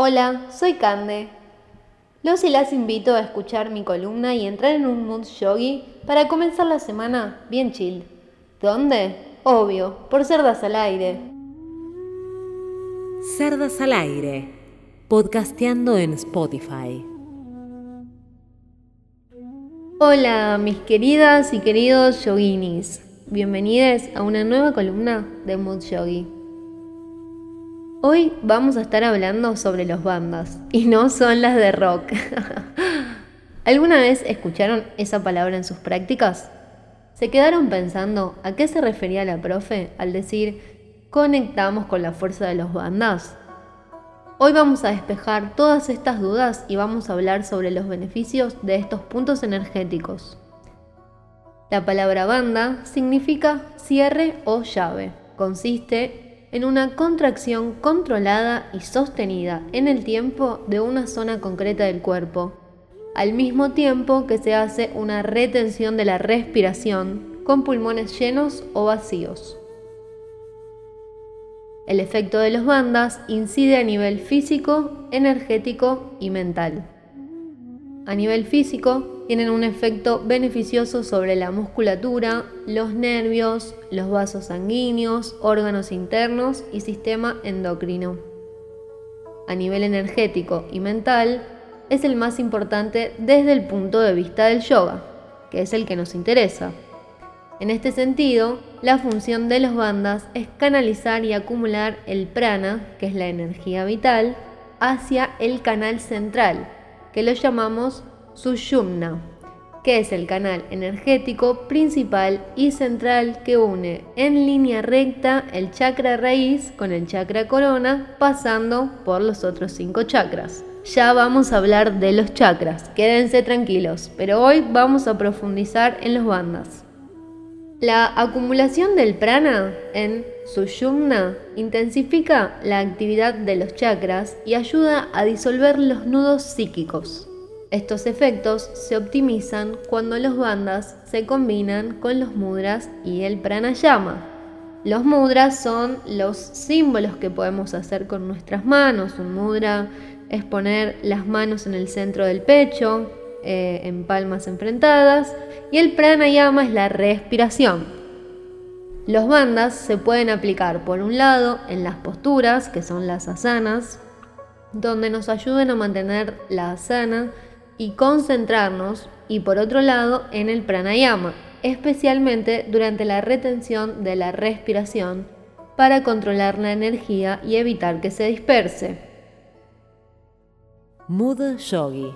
Hola, soy Cande. Los y las invito a escuchar mi columna y entrar en un mood yogi para comenzar la semana bien chill. ¿Dónde? Obvio, por Cerdas al Aire. Cerdas al Aire, podcasteando en Spotify. Hola, mis queridas y queridos yoginis. Bienvenidos a una nueva columna de Mood Yogi. Hoy vamos a estar hablando sobre los bandas, y no son las de rock. ¿Alguna vez escucharon esa palabra en sus prácticas? ¿Se quedaron pensando a qué se refería la profe al decir conectamos con la fuerza de los bandas? Hoy vamos a despejar todas estas dudas y vamos a hablar sobre los beneficios de estos puntos energéticos. La palabra banda significa cierre o llave. Consiste en una contracción controlada y sostenida en el tiempo de una zona concreta del cuerpo, al mismo tiempo que se hace una retención de la respiración con pulmones llenos o vacíos. El efecto de los bandas incide a nivel físico, energético y mental. A nivel físico, tienen un efecto beneficioso sobre la musculatura, los nervios, los vasos sanguíneos, órganos internos y sistema endocrino. A nivel energético y mental, es el más importante desde el punto de vista del yoga, que es el que nos interesa. En este sentido, la función de los bandas es canalizar y acumular el prana, que es la energía vital, hacia el canal central, que lo llamamos Sushumna, que es el canal energético principal y central que une en línea recta el chakra raíz con el chakra corona, pasando por los otros cinco chakras. Ya vamos a hablar de los chakras, quédense tranquilos, pero hoy vamos a profundizar en los bandas. La acumulación del prana en Sushumna intensifica la actividad de los chakras y ayuda a disolver los nudos psíquicos. Estos efectos se optimizan cuando los bandas se combinan con los mudras y el pranayama. Los mudras son los símbolos que podemos hacer con nuestras manos. Un mudra es poner las manos en el centro del pecho, eh, en palmas enfrentadas, y el pranayama es la respiración. Los bandas se pueden aplicar por un lado en las posturas, que son las asanas, donde nos ayuden a mantener la asana y concentrarnos y por otro lado en el pranayama, especialmente durante la retención de la respiración para controlar la energía y evitar que se disperse. Mood Yogi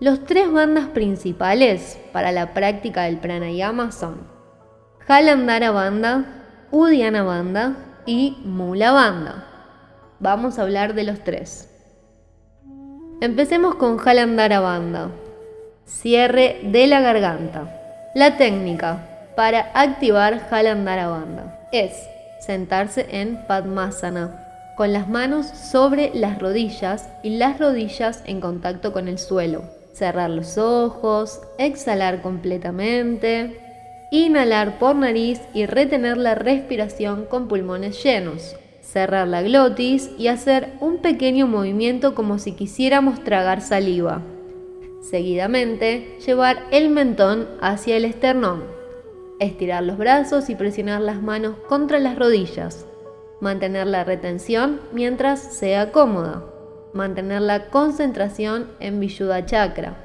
Los tres bandas principales para la práctica del pranayama son Jalandhara Banda, Udiana Banda y Mula Banda. Vamos a hablar de los tres. Empecemos con Jalandhara Banda. Cierre de la garganta. La técnica para activar Jalandhara Banda es sentarse en Padmasana, con las manos sobre las rodillas y las rodillas en contacto con el suelo. Cerrar los ojos, exhalar completamente, inhalar por nariz y retener la respiración con pulmones llenos cerrar la glotis y hacer un pequeño movimiento como si quisiéramos tragar saliva. Seguidamente, llevar el mentón hacia el esternón. Estirar los brazos y presionar las manos contra las rodillas. Mantener la retención mientras sea cómoda. Mantener la concentración en Vishuddha Chakra.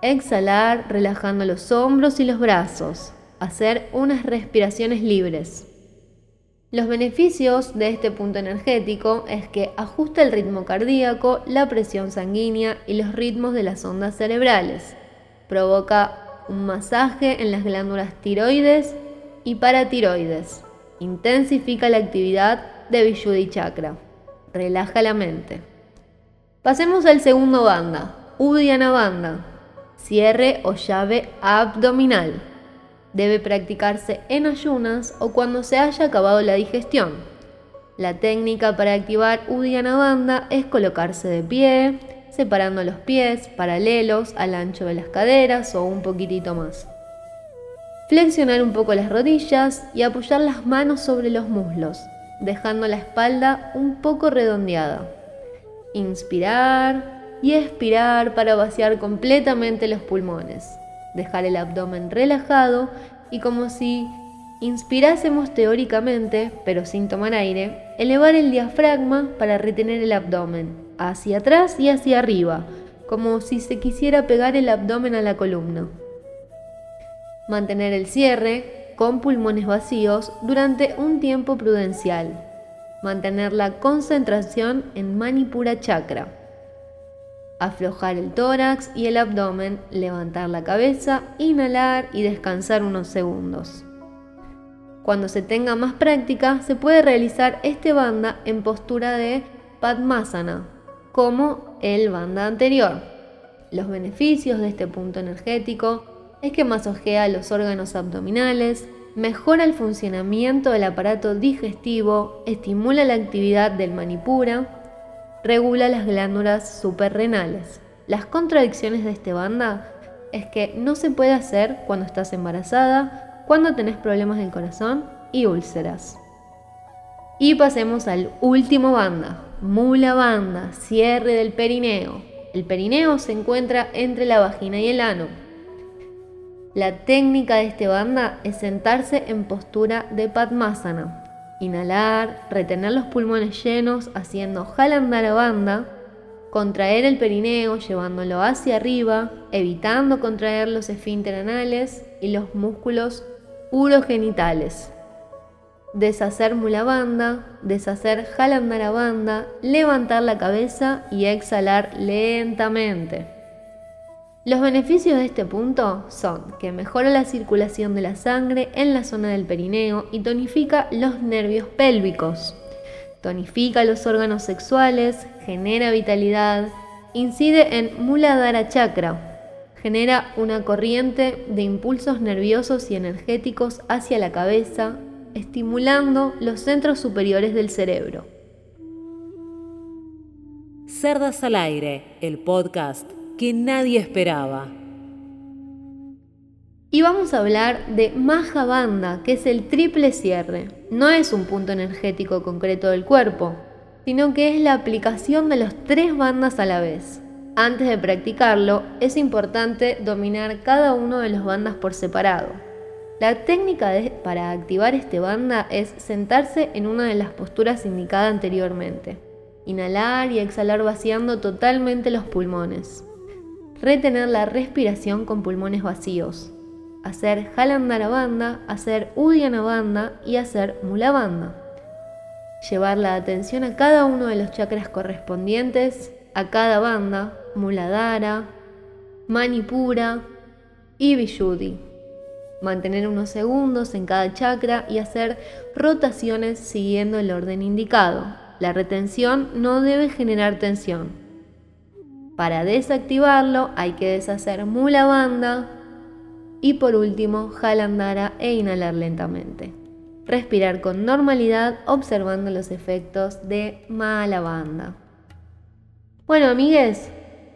Exhalar relajando los hombros y los brazos. Hacer unas respiraciones libres. Los beneficios de este punto energético es que ajusta el ritmo cardíaco, la presión sanguínea y los ritmos de las ondas cerebrales. Provoca un masaje en las glándulas tiroides y paratiroides. Intensifica la actividad de Vishuddhi Chakra. Relaja la mente. Pasemos al segundo banda, Uddiyana Banda. Cierre o llave abdominal debe practicarse en ayunas o cuando se haya acabado la digestión. La técnica para activar Uddiyana Bandha es colocarse de pie, separando los pies paralelos al ancho de las caderas o un poquitito más. Flexionar un poco las rodillas y apoyar las manos sobre los muslos, dejando la espalda un poco redondeada. Inspirar y expirar para vaciar completamente los pulmones. Dejar el abdomen relajado y como si inspirásemos teóricamente, pero sin tomar aire, elevar el diafragma para retener el abdomen, hacia atrás y hacia arriba, como si se quisiera pegar el abdomen a la columna. Mantener el cierre con pulmones vacíos durante un tiempo prudencial. Mantener la concentración en Manipura Chakra. Aflojar el tórax y el abdomen, levantar la cabeza, inhalar y descansar unos segundos. Cuando se tenga más práctica, se puede realizar este banda en postura de Padmasana, como el banda anterior. Los beneficios de este punto energético es que masojea los órganos abdominales, mejora el funcionamiento del aparato digestivo, estimula la actividad del manipura, regula las glándulas suprarrenales. Las contradicciones de este banda es que no se puede hacer cuando estás embarazada, cuando tenés problemas del corazón y úlceras. Y pasemos al último banda, mula banda, cierre del perineo. El perineo se encuentra entre la vagina y el ano. La técnica de este banda es sentarse en postura de Padmasana. Inhalar, retener los pulmones llenos haciendo jalandara banda, contraer el perineo llevándolo hacia arriba, evitando contraer los esfínteres anales y los músculos urogenitales. Deshacer mulabanda, deshacer banda, levantar la cabeza y exhalar lentamente. Los beneficios de este punto son que mejora la circulación de la sangre en la zona del perineo y tonifica los nervios pélvicos. Tonifica los órganos sexuales, genera vitalidad, incide en Muladhara Chakra, genera una corriente de impulsos nerviosos y energéticos hacia la cabeza, estimulando los centros superiores del cerebro. Cerdas al aire, el podcast que nadie esperaba. Y vamos a hablar de Mahabanda, que es el triple cierre. No es un punto energético concreto del cuerpo, sino que es la aplicación de los tres bandas a la vez. Antes de practicarlo, es importante dominar cada uno de los bandas por separado. La técnica para activar este banda es sentarse en una de las posturas indicadas anteriormente. Inhalar y exhalar vaciando totalmente los pulmones. Retener la respiración con pulmones vacíos. Hacer Halandara banda, hacer Udiana banda y hacer Mula banda. Llevar la atención a cada uno de los chakras correspondientes a cada banda Muladhara, Manipura y Vishuddhi. Mantener unos segundos en cada chakra y hacer rotaciones siguiendo el orden indicado. La retención no debe generar tensión. Para desactivarlo hay que deshacer Mula Banda y por último Jalandhara e inhalar lentamente. Respirar con normalidad observando los efectos de Mala Banda. Bueno, amigues,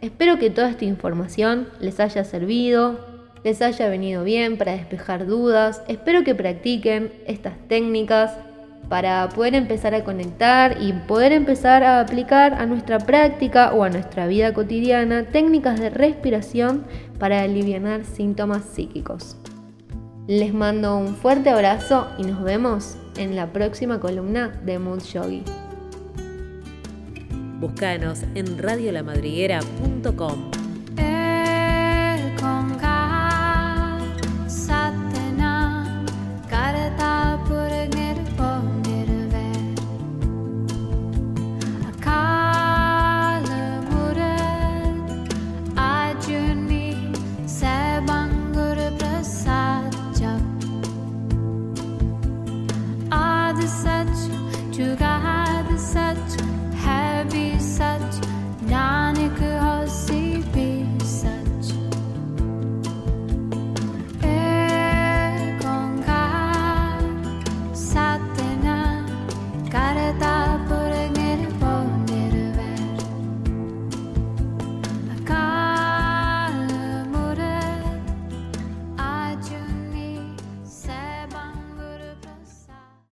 Espero que toda esta información les haya servido, les haya venido bien para despejar dudas. Espero que practiquen estas técnicas para poder empezar a conectar y poder empezar a aplicar a nuestra práctica o a nuestra vida cotidiana técnicas de respiración para aliviar síntomas psíquicos. Les mando un fuerte abrazo y nos vemos en la próxima columna de Mood Yogi. En radiolamadriguera.com.